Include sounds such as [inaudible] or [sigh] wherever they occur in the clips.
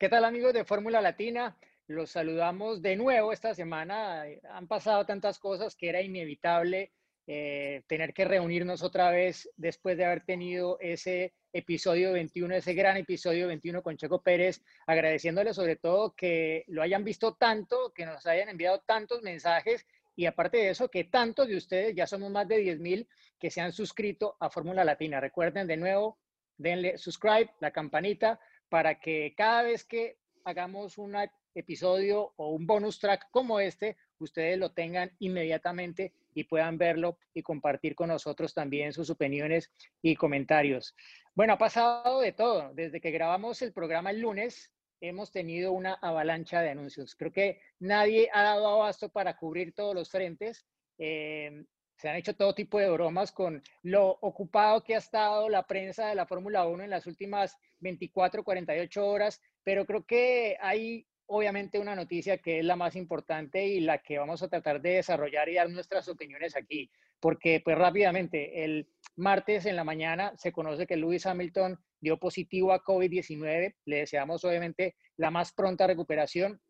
¿Qué tal amigos de Fórmula Latina? Los saludamos de nuevo esta semana. Han pasado tantas cosas que era inevitable eh, tener que reunirnos otra vez después de haber tenido ese episodio 21, ese gran episodio 21 con Checo Pérez, agradeciéndole sobre todo que lo hayan visto tanto, que nos hayan enviado tantos mensajes y aparte de eso, que tantos de ustedes, ya somos más de 10 mil, que se han suscrito a Fórmula Latina. Recuerden de nuevo, denle subscribe, la campanita, para que cada vez que hagamos una episodio o un bonus track como este, ustedes lo tengan inmediatamente y puedan verlo y compartir con nosotros también sus opiniones y comentarios. Bueno, ha pasado de todo. Desde que grabamos el programa el lunes, hemos tenido una avalancha de anuncios. Creo que nadie ha dado abasto para cubrir todos los frentes. Eh, se han hecho todo tipo de bromas con lo ocupado que ha estado la prensa de la Fórmula 1 en las últimas 24, 48 horas, pero creo que hay obviamente una noticia que es la más importante y la que vamos a tratar de desarrollar y dar nuestras opiniones aquí, porque pues rápidamente, el martes en la mañana se conoce que Lewis Hamilton dio positivo a COVID-19, le deseamos obviamente la más pronta recuperación.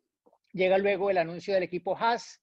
Llega luego el anuncio del equipo Haas,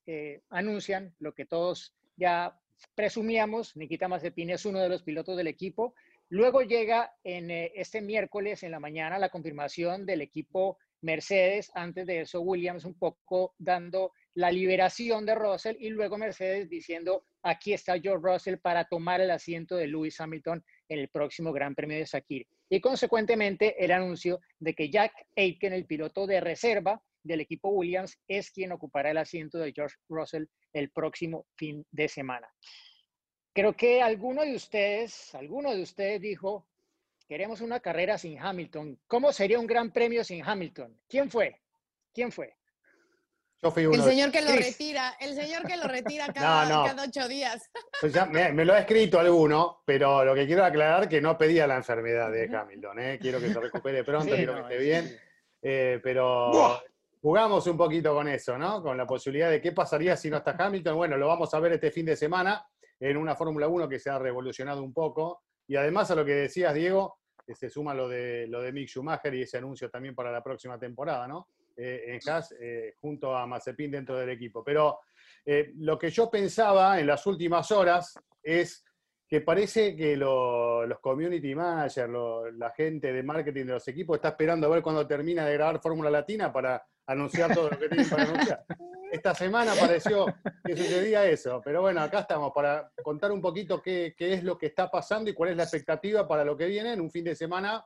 anuncian lo que todos ya presumíamos, Nikita Mazepin es uno de los pilotos del equipo. Luego llega en eh, este miércoles en la mañana la confirmación del equipo Mercedes, antes de eso Williams un poco dando la liberación de Russell y luego Mercedes diciendo, aquí está George Russell para tomar el asiento de Lewis Hamilton en el próximo Gran Premio de Sakir. Y consecuentemente el anuncio de que Jack Aitken, el piloto de reserva del equipo Williams, es quien ocupará el asiento de George Russell el próximo fin de semana. Creo que alguno de ustedes, alguno de ustedes dijo, Queremos una carrera sin Hamilton. ¿Cómo sería un gran premio sin Hamilton? ¿Quién fue? ¿Quién fue? Yo fui uno el señor que lo retira, el señor que lo retira [laughs] cada, ocho días. Pues me, lo ha escrito alguno, pero lo que quiero aclarar es que no pedía la enfermedad de Hamilton. ¿eh? Quiero que se recupere [laughs] pronto, quiero que esté bien. Eh, pero jugamos un poquito con eso, ¿no? Con la posibilidad de qué pasaría si no está Hamilton. Bueno, lo vamos a ver este fin de semana en una Fórmula 1 que se ha revolucionado un poco. Y además a lo que decías, Diego, se suma lo de, lo de Mick Schumacher y ese anuncio también para la próxima temporada, ¿no? Eh, en Haas, eh, junto a Mazepin dentro del equipo. Pero eh, lo que yo pensaba en las últimas horas es que parece que los community managers, la gente de marketing de los equipos está esperando a ver cuándo termina de grabar Fórmula Latina para anunciar todo lo que tienen para anunciar. Esta semana pareció que sucedía eso, pero bueno, acá estamos para contar un poquito qué, es lo que está pasando y cuál es la expectativa para lo que viene en un fin de semana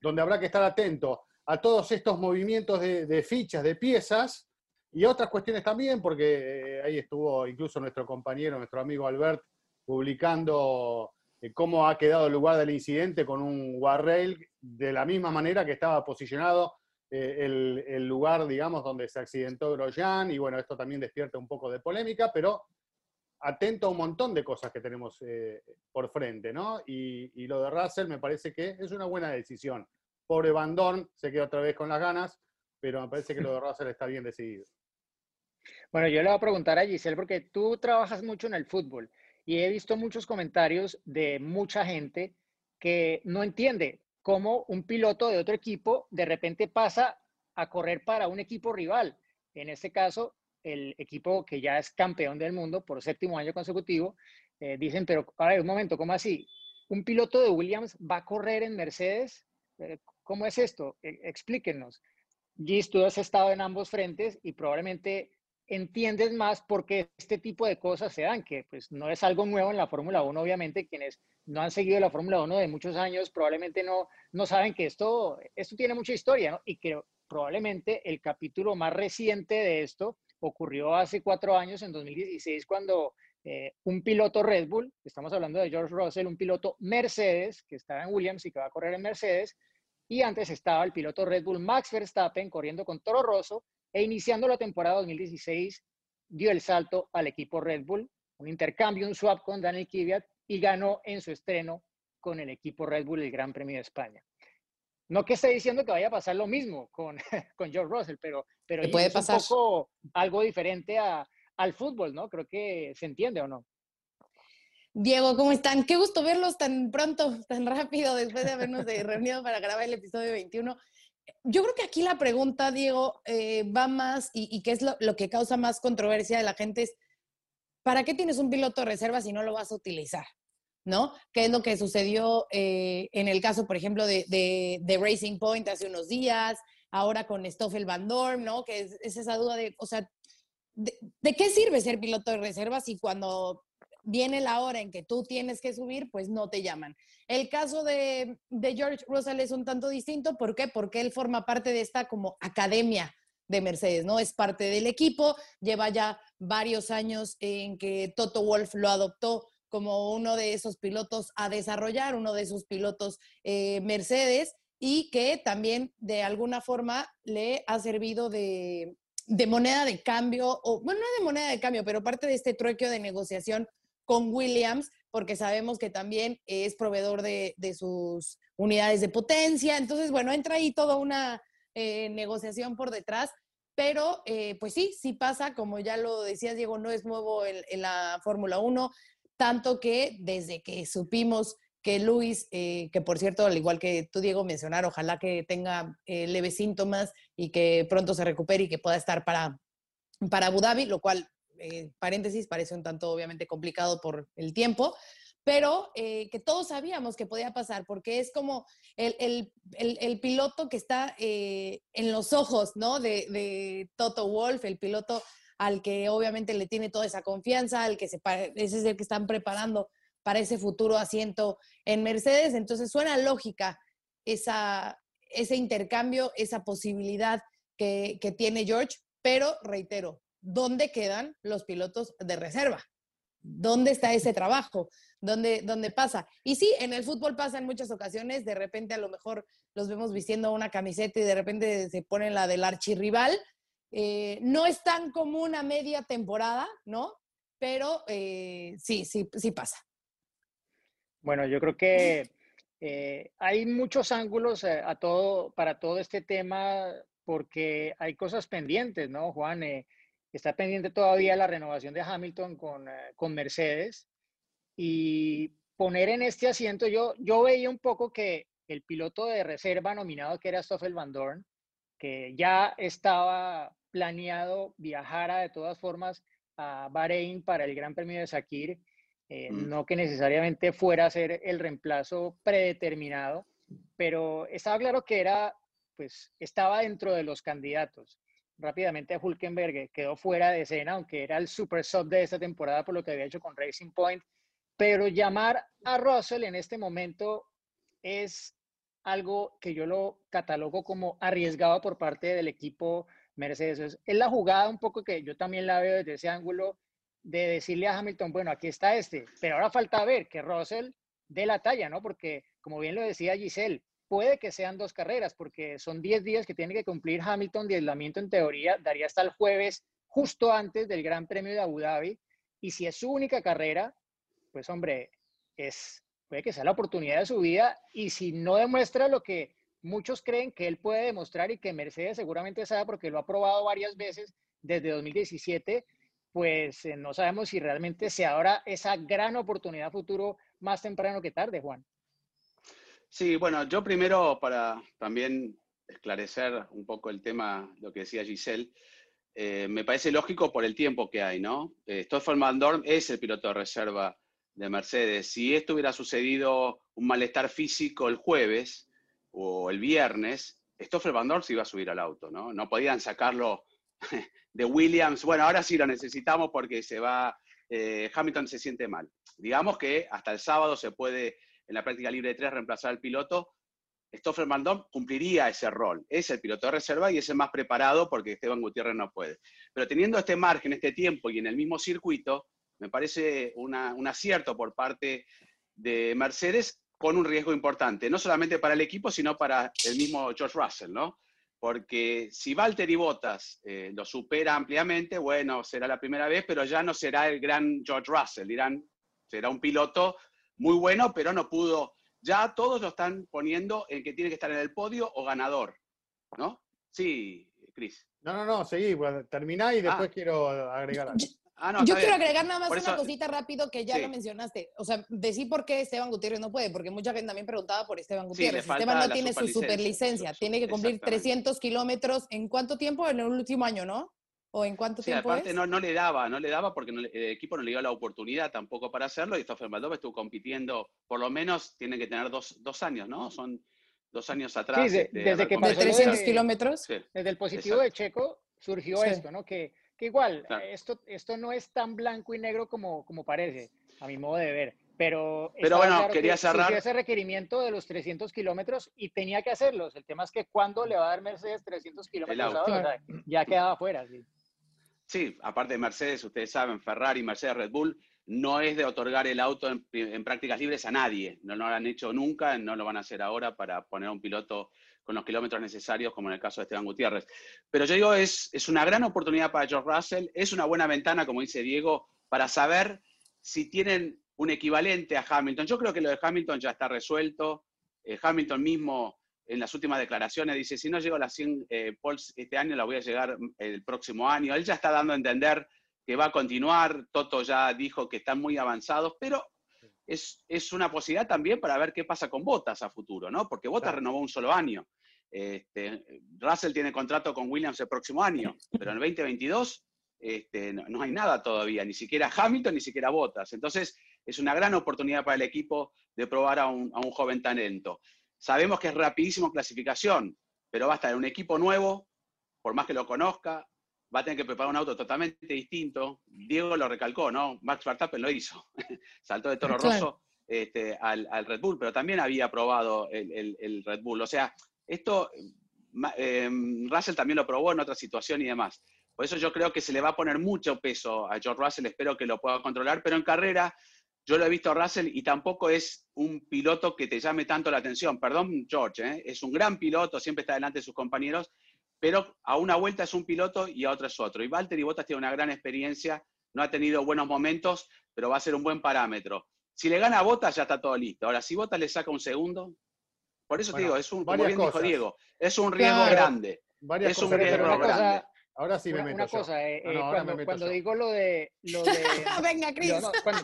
donde habrá que estar atento a todos estos movimientos de, fichas, de piezas y otras cuestiones también, porque eh, ahí estuvo incluso nuestro compañero, nuestro amigo Albert, publicando eh, cómo ha quedado el lugar del incidente con un guardrail de la misma manera que estaba posicionado eh, el, lugar, digamos, donde se accidentó Grosjean, y bueno, esto también despierta un poco de polémica, pero atento a un montón de cosas que tenemos eh, por frente, ¿no? Y, lo de Russell me parece que es una buena decisión. Pobre Bandón se queda otra vez con las ganas, pero me parece que lo de Russell está bien decidido. Bueno, yo le voy a preguntar a Giselle, porque tú trabajas mucho en el fútbol y he visto muchos comentarios de mucha gente que no entiende cómo un piloto de otro equipo de repente pasa a correr para un equipo rival. En este caso, el equipo que ya es campeón del mundo por séptimo año consecutivo, eh, dicen, pero a ver, un momento, ¿cómo así? ¿Un piloto de Williams va a correr en Mercedes? Eh, ¿Cómo es esto? E, explíquenos. Gis, tú has estado en ambos frentes y probablemente entiendes más por qué este tipo de cosas se dan, que pues no es algo nuevo en la Fórmula 1, obviamente, quienes no han seguido la Fórmula 1 de muchos años, probablemente no, no saben que esto, esto tiene mucha historia, ¿no? Y que probablemente el capítulo más reciente de esto ocurrió hace cuatro años, en 2016, cuando eh, un piloto Red Bull, estamos hablando de George Russell, un piloto Mercedes, que estaba en Williams y que va a correr en Mercedes, y antes estaba el piloto Red Bull Max Verstappen corriendo con Toro Rosso e iniciando la temporada 2016 dio el salto al equipo Red Bull, un intercambio, un swap con Daniel Kvyat y ganó en su estreno con el equipo Red Bull el Gran Premio de España. No que esté diciendo que vaya a pasar lo mismo con, [laughs] con George Russell, pero, pero puede es un poco algo diferente a, al fútbol, ¿no? Creo que se entiende o no. Diego, ¿cómo están? Qué gusto verlos tan pronto, tan rápido, después de habernos reunido para grabar el episodio 21. Yo creo que aquí la pregunta, Diego, eh, va más y, y que es lo, lo, que causa más controversia de la gente es, ¿para qué tienes un piloto de reserva si no lo vas a utilizar? ¿No? ¿Qué es lo que sucedió eh, en el caso, por ejemplo, de, de, Racing Point hace unos días, ahora con Stoffel Van Dorn, ¿no? Que es, es esa duda de, o sea, de, ¿de, qué sirve ser piloto de reserva si cuando viene la hora en que tú tienes que subir, pues no te llaman? El caso de, de George Russell es un tanto distinto. ¿Por qué? Porque él forma parte de esta como academia de Mercedes, ¿no? Es parte del equipo, lleva ya varios años en que Toto Wolf lo adoptó como uno de esos pilotos a desarrollar, uno de esos pilotos eh, Mercedes, y que también de alguna forma le ha servido de, de, moneda de cambio, o bueno, no de moneda de cambio, pero parte de este truequeo de negociación con Williams, porque sabemos que también es proveedor de, de sus unidades de potencia. Entonces, bueno, entra ahí toda una eh, negociación por detrás. Pero, eh, pues sí, sí pasa, como ya lo decías, Diego, no es nuevo en, la Fórmula 1, tanto que desde que supimos que Luis, eh, que por cierto, al igual que tú, Diego, mencionar, ojalá que tenga eh, leves síntomas y que pronto se recupere y que pueda estar para, para Abu Dhabi, lo cual, paréntesis, parece un tanto obviamente complicado por el tiempo, pero eh, que todos sabíamos que podía pasar, porque es como el, el, el, piloto que está eh, en los ojos, ¿no? De, de, Toto Wolf, el piloto al que obviamente le tiene toda esa confianza, al que se, ese es el que están preparando para ese futuro asiento en Mercedes. Entonces suena lógica esa, ese intercambio, esa posibilidad que, que tiene George, pero reitero, ¿dónde quedan los pilotos de reserva? ¿Dónde está ese trabajo? ¿Dónde, ¿Dónde pasa? Y sí, en el fútbol pasa en muchas ocasiones, de repente a lo mejor los vemos vistiendo una camiseta y de repente se ponen la del archirrival. Eh, no es tan común a media temporada, ¿no? Pero eh, sí, sí, sí pasa. Bueno, yo creo que eh, hay muchos ángulos todo, para todo este tema porque hay cosas pendientes, ¿no, Juan? Eh, Está pendiente todavía la renovación de Hamilton con, uh, con Mercedes y poner en este asiento, yo, yo veía un poco que el piloto de reserva nominado que era Stoffel Van Dorn, que ya estaba planeado viajar de todas formas a Bahrein para el Gran Premio de Sakir, eh, mm. no que necesariamente fuera a ser el reemplazo predeterminado, pero estaba claro que era, pues, estaba dentro de los candidatos rápidamente Hulkenberg quedó fuera de escena, aunque era el super sub de esta temporada por lo que había hecho con Racing Point. Pero llamar a Russell en este momento es algo que yo lo catalogo como arriesgado por parte del equipo Mercedes. Es la jugada un poco que yo también la veo desde ese ángulo de decirle a Hamilton, bueno, aquí está este, pero ahora falta ver que Russell dé la talla, ¿no? Porque, como bien lo decía Giselle, puede que sean dos carreras, porque son 10 días que tiene que cumplir Hamilton de aislamiento en teoría, daría hasta el jueves, justo antes del Gran Premio de Abu Dhabi. Y si es su única carrera, pues hombre, es, puede que sea la oportunidad de su vida. Y si no demuestra lo que muchos creen que él puede demostrar y que Mercedes seguramente sabe porque lo ha probado varias veces desde 2017, pues eh, no sabemos si realmente se abra esa gran oportunidad futuro más temprano que tarde, Juan. Sí, bueno, yo primero para también esclarecer un poco el tema, lo que decía Giselle, eh, me parece lógico por el tiempo que hay, ¿no? Eh, Stoffel Van Dorn es el piloto de reserva de Mercedes. Si esto hubiera sucedido un malestar físico el jueves o el viernes, Stoffel Van Dorn se iba a subir al auto, ¿no? No podían sacarlo [laughs] de Williams. Bueno, ahora sí lo necesitamos porque se va, eh, Hamilton se siente mal. Digamos que hasta el sábado se puede en la práctica libre de tres reemplazar al piloto, Stoffel Mandón cumpliría ese rol. Es el piloto de reserva y es el más preparado porque Esteban Gutiérrez no puede. Pero teniendo este margen, este tiempo y en el mismo circuito, me parece un acierto por parte de Mercedes con un riesgo importante, no solamente para el equipo, sino para el mismo George Russell, ¿no? Porque si Valtteri Bottas eh, lo supera ampliamente, bueno, será la primera vez, pero ya no será el gran George Russell, dirán, será un piloto muy bueno, pero no pudo. Ya todos lo están poniendo en que tiene que estar en el podio o ganador, ¿no? Sí, Cris. No, no, no, seguí, terminá y después ah. quiero agregar algo. Ah, Yo quiero agregar nada más una cosita rápido que ya lo mencionaste. O sea, decir por qué Esteban Gutiérrez no puede, porque mucha gente también preguntaba por Esteban Gutiérrez. Esteban no tiene su superlicencia, tiene que cumplir 300 kilómetros. ¿En cuánto tiempo? En el último año, ¿no? ¿O en cuánto sí, tiempo? Aparte, No, no le daba, no le daba porque el equipo no le dio la oportunidad tampoco para hacerlo. Y Stoffel Maldova estuvo compitiendo, por lo menos tiene que tener dos, dos años, ¿no? Son dos años atrás. Sí, desde que pasó 300 kilómetros. Desde el positivo de Checo surgió esto, ¿no? Que que igual, esto, esto no es tan blanco y negro como, como parece, a mi modo de ver. Pero, pero bueno, quería cerrar. ese requerimiento de los 300 kilómetros y tenía que hacerlos. El tema es que cuando le va a dar Mercedes 300 kilómetros ya quedaba fuera. Sí. Sí, aparte de Mercedes, ustedes saben, Ferrari, Mercedes, Red Bull, no es de otorgar el auto en, prácticas libres a nadie. No, no lo han hecho nunca, no lo van a hacer ahora para poner a un piloto con los kilómetros necesarios, como en el caso de Esteban Gutiérrez. Pero yo digo, es, es una gran oportunidad para George Russell, es una buena ventana, como dice Diego, para saber si tienen un equivalente a Hamilton. Yo creo que lo de Hamilton ya está resuelto. Eh, Hamilton mismo en las últimas declaraciones dice, si no llego a las 100 eh, poles este año, la voy a llegar el próximo año. Él ya está dando a entender que va a continuar. Toto ya dijo que están muy avanzados, pero es, es, una posibilidad también para ver qué pasa con Botas a futuro, ¿no? Porque Botas renovó un solo año. Este, Russell tiene contrato con Williams el próximo año, pero en el 2022 este, no, hay nada todavía, ni siquiera Hamilton, ni siquiera Bottas. Entonces, es una gran oportunidad para el equipo de probar a un, a un joven talento. Sabemos que es rapidísimo clasificación, pero va a estar en un equipo nuevo, por más que lo conozca, va a tener que preparar un auto totalmente distinto. Diego lo recalcó, ¿no? Max Verstappen lo hizo. [laughs] Saltó de Toro Rosso este, al, Red Bull, pero también había probado el, Red Bull. O sea, esto eh, Russell también lo probó en otra situación y demás. Por eso yo creo que se le va a poner mucho peso a George Russell, espero que lo pueda controlar, pero en carrera yo lo he visto a Russell y tampoco es un piloto que te llame tanto la atención. Perdón, George, ¿eh? es un gran piloto, siempre está delante de sus compañeros, pero a una vuelta es un piloto y a otra es otro. Y Valtteri Bottas tiene una gran experiencia, no ha tenido buenos momentos, pero va a ser un buen parámetro. Si le gana a Bottas, ya está todo listo. Ahora, si Bottas le saca un segundo, por eso te digo, es un, como bien dijo Diego, es un riesgo grande. es un riesgo grande. Ahora sí me meto Una cosa, eh, eh, cuando, digo lo de... Lo [laughs] de [laughs] Venga, Cris.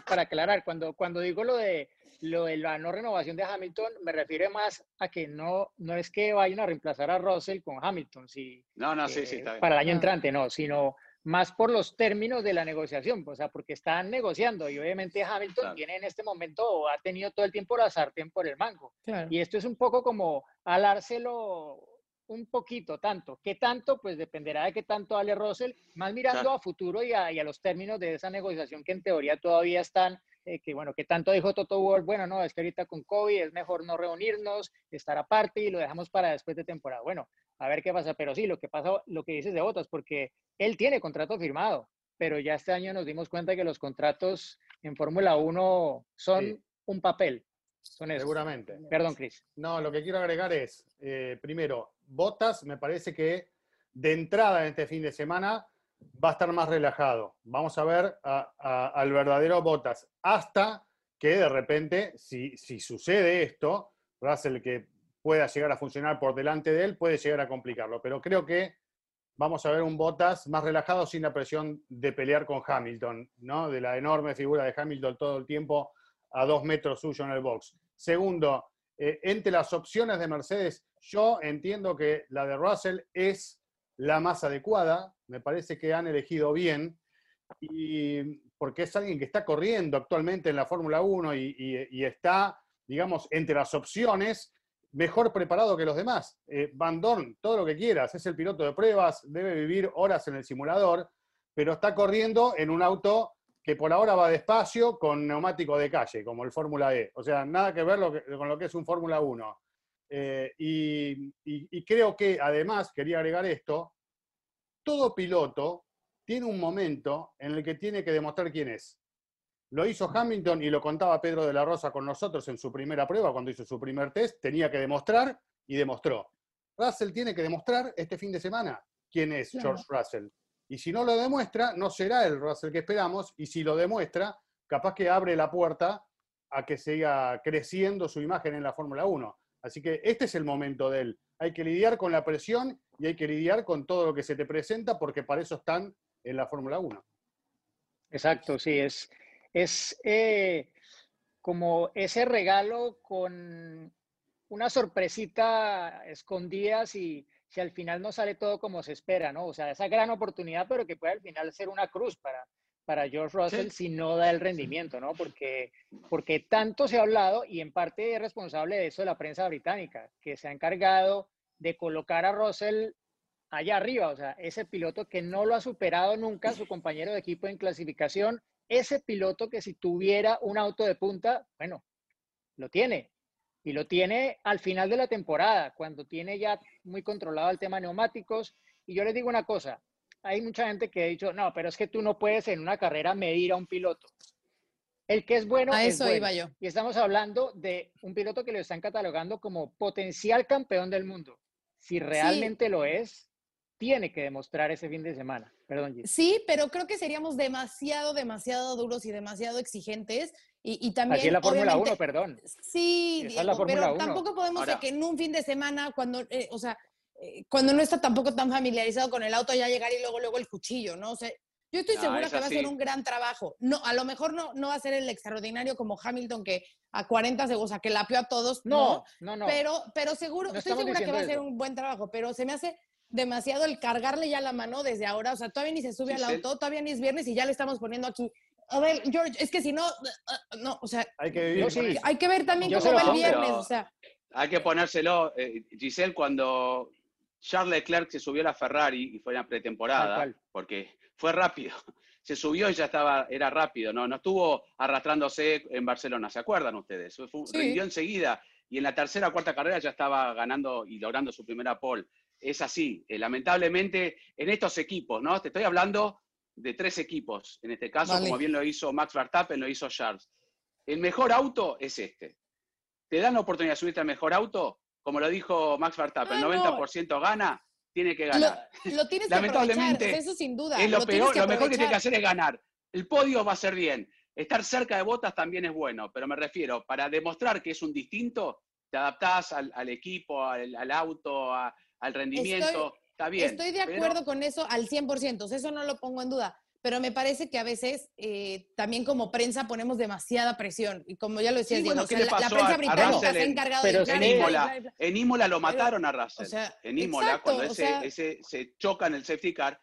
para aclarar, cuando, cuando digo lo de lo de la no renovación de Hamilton me refiere más a que no, no es que vayan a reemplazar a Russell con Hamilton, si, no, no, sí, sí, está bien. para el año entrante, no, sino más por los términos de la negociación, o sea, porque están negociando y obviamente Hamilton tiene en este momento, o ha tenido todo el tiempo la sartén por el mango. Y esto es un poco como alárselo un poquito, tanto. ¿Qué tanto? Pues dependerá de qué tanto Ale Russell, más mirando a futuro y a, y a, los términos de esa negociación que en teoría todavía están eh, que bueno, que tanto dijo Toto Wolff, bueno, no, es que ahorita con COVID es mejor no reunirnos, estar aparte y lo dejamos para después de temporada. Bueno, a ver qué pasa, pero sí, lo que pasa, lo que dices de Botas, porque él tiene contrato firmado, pero ya este año nos dimos cuenta que los contratos en Fórmula 1 son un papel. Son Seguramente. Perdón, Cris. No, lo que quiero agregar es, eh, primero, Botas me parece que de entrada en este fin de semana va a estar más relajado. Vamos a ver al verdadero Botas. Hasta que de repente, si, si sucede esto, Russell que pueda llegar a funcionar por delante de él, puede llegar a complicarlo. Pero creo que vamos a ver un Botas más relajado sin la presión de pelear con Hamilton, ¿no? De la enorme figura de Hamilton todo el tiempo a dos metros suyo en el box. Segundo, eh, entre las opciones de Mercedes, yo entiendo que la de Russell es la más adecuada, me parece que han elegido bien, y porque es alguien que está corriendo actualmente en la Fórmula 1 y, está, digamos, entre las opciones, mejor preparado que los demás. Eh, Van Dorn, todo lo que quieras, es el piloto de pruebas, debe vivir horas en el simulador, pero está corriendo en un auto que por ahora va despacio con neumático de calle, como el Fórmula E. O sea, nada que ver con lo que es un Fórmula 1. Eh, y, creo que además, quería agregar esto, todo piloto tiene un momento en el que tiene que demostrar quién es. Lo hizo Hamilton y lo contaba Pedro de la Rosa con nosotros en su primera prueba, cuando hizo su primer test, tenía que demostrar y demostró. Russell tiene que demostrar este fin de semana quién es George Russell. Y si no lo demuestra, no será el Russell que esperamos, y si lo demuestra, capaz que abre la puerta a que siga creciendo su imagen en la Fórmula 1. Así que este es el momento de él. Hay que lidiar con la presión y hay que lidiar con todo lo que se te presenta porque para eso están en la Fórmula 1. Exacto, sí, es, es eh, como ese regalo con una sorpresita escondida si, si al final no sale todo como se espera, ¿no? O sea, esa gran oportunidad, pero que puede al final ser una cruz para, para George Russell si no da el rendimiento, ¿no? Porque, porque tanto se ha hablado y en parte es responsable de eso la prensa británica, que se ha encargado de colocar a Russell allá arriba, o sea, ese piloto que no lo ha superado nunca su compañero de equipo en clasificación, ese piloto que si tuviera un auto de punta, bueno, lo tiene. Y lo tiene al final de la temporada, cuando tiene ya muy controlado el tema neumáticos. Y yo les digo una cosa, hay mucha gente que ha dicho, no, pero es que tú no puedes en una carrera medir a un piloto. El que es bueno. A eso iba yo. Y estamos hablando de un piloto que lo están catalogando como potencial campeón del mundo. Si realmente lo es, tiene que demostrar ese fin de semana. Perdón, Sí, pero creo que seríamos demasiado, demasiado duros y demasiado exigentes. Y, también. Así es la Fórmula 1, perdón. Sí, pero tampoco podemos que en un fin de semana, cuando, eh, o sea, eh, cuando no está tampoco tan familiarizado con el auto, ya llegar y luego, luego el cuchillo, ¿no? O sea, yo estoy segura que va a ser un gran trabajo. No, a lo mejor no, no va a ser el extraordinario como Hamilton que a 40 segundos, o sea, que lapió a todos. No, no, no. Pero, pero seguro, estoy segura que va a ser un buen trabajo, pero se me hace demasiado el cargarle ya la mano desde ahora. O sea, todavía ni se sube al auto, todavía ni es viernes y ya le estamos poniendo aquí. A ver, George, es que si no, no, o sea, hay que, hay que ver también cómo va el viernes, o sea. Hay que ponérselo, eh, Giselle, cuando Charles Leclerc se subió a la Ferrari y fue en la pretemporada, porque fue rápido. [laughs] Se subió y ya estaba, era rápido, ¿no? No estuvo arrastrándose en Barcelona, ¿se acuerdan ustedes? Fue, Rindió enseguida y en la tercera o cuarta carrera ya estaba ganando y logrando su primera pole es así. Eh, lamentablemente, en estos equipos, ¿no? Te estoy hablando de tres equipos. En este caso, como bien lo hizo Max Verstappen, lo hizo Charles. El mejor auto es este. Te dan la oportunidad de subirte al mejor auto, como lo dijo Max Verstappen, el 90% gana, tiene que ganar. Lo, tienes Lamentablemente, eso sin duda. Es lo, peor, lo mejor que tiene que hacer es ganar. El podio va a ser bien. Estar cerca de botas también es bueno, pero me refiero, para demostrar que es un distinto, te adaptás al, equipo, al, auto, a, al rendimiento, estoy, está bien. Estoy de acuerdo con eso al 100%, eso no lo pongo en duda, pero me parece que a veces eh, también como prensa ponemos demasiada presión, y como ya lo decías, la, prensa británica se ha encargado de... En Imola, en Imola lo mataron a Russell, en Imola, cuando ese, se choca en el safety car,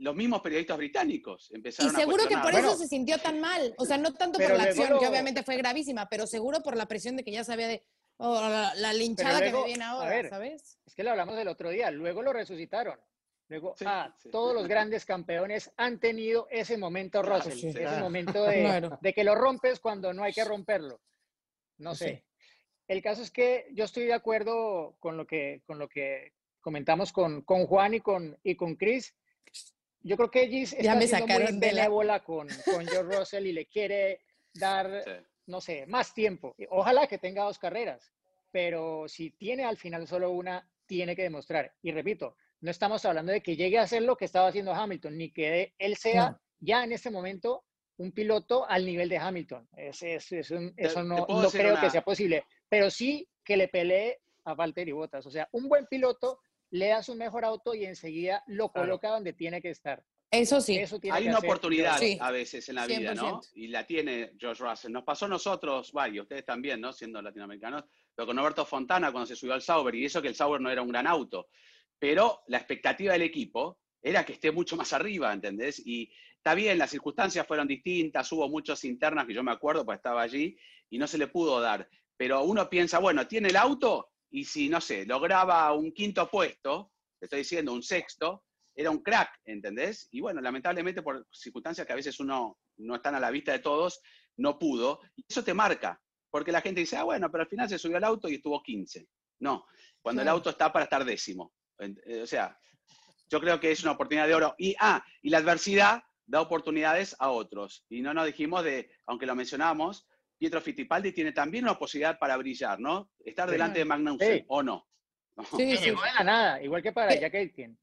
los mismos periodistas británicos empezaron a Y seguro que por eso se sintió tan mal. O sea, no tanto por la acción, que obviamente fue gravísima, pero seguro por la presión de que ya sabía de, o la, linchada que me viene ahora, ¿sabes? Es que lo hablamos el otro día, luego lo resucitaron. Luego, ah, todos los grandes campeones han tenido ese momento, Russell, ese momento [laughs] de, de, que lo rompes cuando no hay que romperlo. No sé. El caso es que yo estoy de acuerdo con lo que, con lo que comentamos con, con Juan y con, y con Chris. Yo creo que Gis está me siendo muy benévola con, con George Russell y le quiere dar no sé, más tiempo. Ojalá que tenga dos carreras, pero si tiene al final solo una, tiene que demostrar. Y repito, no estamos hablando de que llegue a hacer lo que estaba haciendo Hamilton, ni que él sea ya en este momento un piloto al nivel de Hamilton. eso no, creo que sea posible, pero sí que le pelee a Valtteri Bottas. O sea, un buen piloto le da su mejor auto y enseguida lo coloca donde tiene que estar. Eso sí. Hay una oportunidad a veces en la vida, ¿no? Y la tiene George Russell. Nos pasó a nosotros, vaya, ustedes también, ¿no? Siendo latinoamericanos, pero con Roberto Fontana cuando se subió al Sauber, y eso que el Sauber no era un gran auto. Pero la expectativa del equipo era que esté mucho más arriba, ¿entendés? Y está bien, las circunstancias fueron distintas, hubo muchas internas que yo me acuerdo, pues estaba allí, y no se le pudo dar. Pero uno piensa, bueno, tiene el auto, y si, no sé, lograba un quinto puesto, te estoy diciendo un sexto, era un crack, ¿entendés? Y bueno, lamentablemente por circunstancias que a veces uno no están a la vista de todos, no pudo. Y eso te marca, porque la gente dice, ah, bueno, pero al final se subió al auto y estuvo 15. No, cuando el auto está para estar décimo. Eh, o sea, yo creo que es una oportunidad de oro. Y, ah, y la adversidad da oportunidades a otros. Y no nos dijimos de, aunque lo mencionamos, Pietro Fittipaldi tiene también una posibilidad para brillar, ¿no? Estar delante de Magnussen, Sí. ¿o no? Sí, sí. Nada, igual que para. Jack Aitken.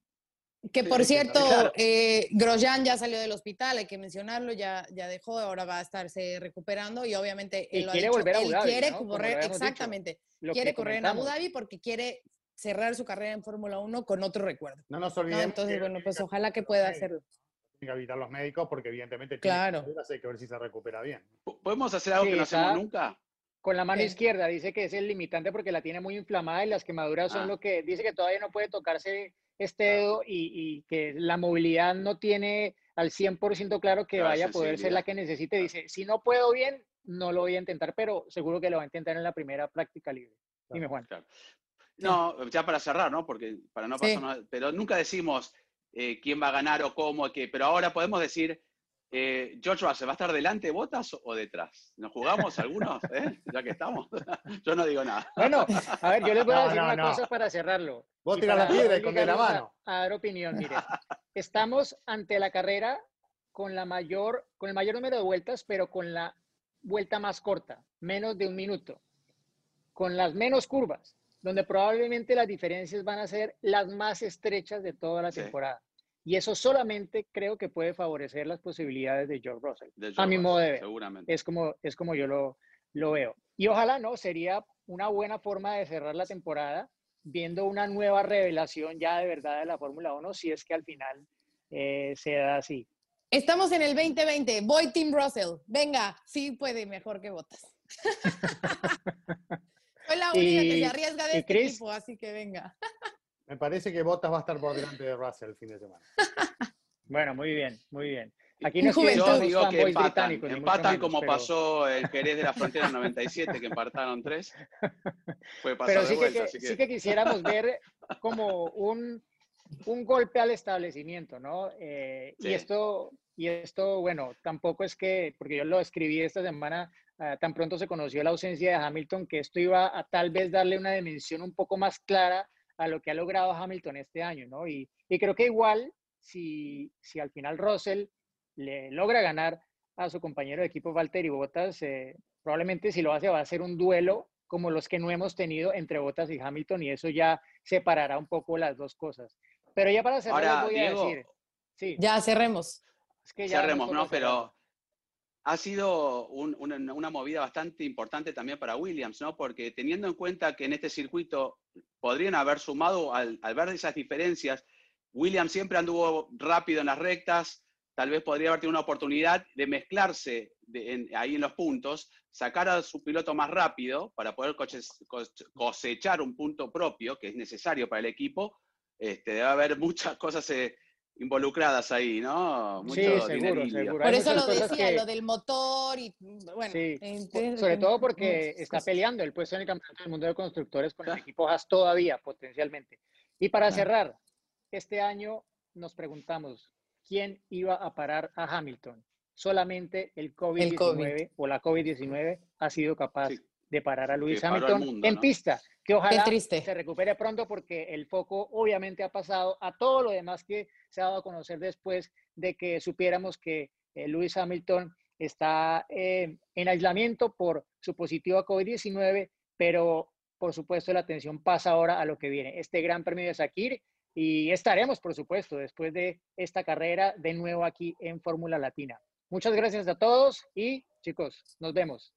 Que por sí, cierto, claro. eh, Grosjean ya salió del hospital, hay que mencionarlo, ya, ya dejó, ahora va a estarse recuperando y obviamente Y él lo ha quiere dicho, volver a Abu Dhabi, quiere ¿no? Lo correr, exactamente, Lo quiere correr en Abu. Dhabi porque quiere cerrar su carrera en Fórmula 1 con otro recuerdo. No nos ¿no? olvidemos. Entonces, que bueno, pues ojalá que pueda los médicos, hacerlo. Tienen que evitar los médicos porque evidentemente Claro. tiene que ver si se recupera bien. ¿Podemos hacer algo Sí, que no hacemos nunca? Con la mano Sí. izquierda, dice que es el limitante porque la tiene muy inflamada y las quemaduras son Ah. lo que dice que todavía no puede tocarse este dedo y, y que la movilidad no tiene al 100% claro que vaya a poder ser la que necesite. Dice, si no puedo bien, no lo voy a intentar, pero seguro que lo va a intentar en la primera práctica libre. Dime, Juan. Claro. No, ya para cerrar, ¿no? Porque para no Sí. pasar nada- pero nunca decimos eh, quién va a ganar o cómo, qué, pero ahora podemos decir, eh, George Russell, ¿va a estar delante Botas o detrás? ¿Nos jugamos algunos? eh? Ya que estamos. [laughs] Yo no digo nada. Bueno, a ver, yo les voy a No, decir no, una no. cosa para cerrarlo. Vos y tirás la piedra y escondés la obligarlos a- mano. A, dar opinión, mire. [laughs] Estamos ante la carrera con la mayor, con el mayor número de vueltas, pero con la vuelta más corta, menos de un minuto, con las menos curvas, donde probablemente las diferencias van a ser las más estrechas de toda la Sí. temporada. Y eso solamente creo que puede favorecer las posibilidades de George Russell. De a George mi modo de ver. Seguramente. Es como, es como yo lo, lo veo. Y ojalá, ¿no? Sería una buena forma de cerrar la temporada viendo una nueva revelación ya de verdad de la Fórmula 1, si es que al final eh, se da así. Estamos en el 2020, voy Team Russell, venga, sí puede mejor que Botas. Soy [laughs] la única que Y- se arriesga de este Chris. equipo, así que venga. [laughs] Me parece que Bottas va a estar por delante de Russell el fin de semana. [laughs] Bueno, muy bien, muy bien. Aquí no es que juventud. Yo digo que empatan, empatan como pero- pasó el Jerez de la Frontera en 97, que empataron tres. [laughs] Fue pasar Pero de sí que, vuelta, que- así que... sí que quisiéramos ver como un, un golpe al establecimiento, ¿no? Eh, Sí. Y esto, y esto, bueno, tampoco es que, porque yo lo escribí esta semana, ah, tan pronto se conoció la ausencia de Hamilton, que esto iba a tal vez darle una dimensión un poco más clara a lo que ha logrado Hamilton este año, ¿no? Y, y creo que igual, si, si al final Russell le logra ganar a su compañero de equipo Valtteri Bottas, eh, probablemente si lo hace va a ser un duelo como los que no hemos tenido entre Bottas y Hamilton y eso ya separará un poco las dos cosas. Pero ya para cerrar Ahora, voy Diego, a decir, sí, Ya cerremos. es que ya cerremos, ¿no? Pero ha sido un- una, movida bastante importante también para Williams, ¿no? Porque teniendo en cuenta que en este circuito podrían haber sumado, al, ver esas diferencias, Williams siempre anduvo rápido en las rectas, tal vez podría haber tenido una oportunidad de mezclarse ahí en los puntos, sacar a su piloto más rápido para poder cosechar un punto propio que es necesario para el equipo. Este, debe haber muchas cosas eh, involucradas ahí, ¿no? Mucho Sí, seguro, seguro. Por eso lo decía, que- lo del motor y bueno. Sí, ente- por- sobre todo porque está peleando el puesto en el campeonato del mundo de constructores con el equipo Haas todavía potencialmente. Y para cerrar, este año nos preguntamos quién iba a parar a Hamilton. Solamente el COVID-19 o la COVID-19 ha sido capaz Sí. De parar a Luis Hamilton mundo, en ¿no? pista, que ojalá triste. se recupere pronto porque el foco obviamente ha pasado a todo lo demás que se ha dado a conocer después de que supiéramos que eh, Lewis Hamilton está eh, en aislamiento por su positivo a COVID-19, pero por supuesto la atención pasa ahora a lo que viene, este Gran Premio de Sakir, y estaremos, por supuesto, después de esta carrera de nuevo aquí en Fórmula Latina. Muchas gracias a todos y chicos, nos vemos.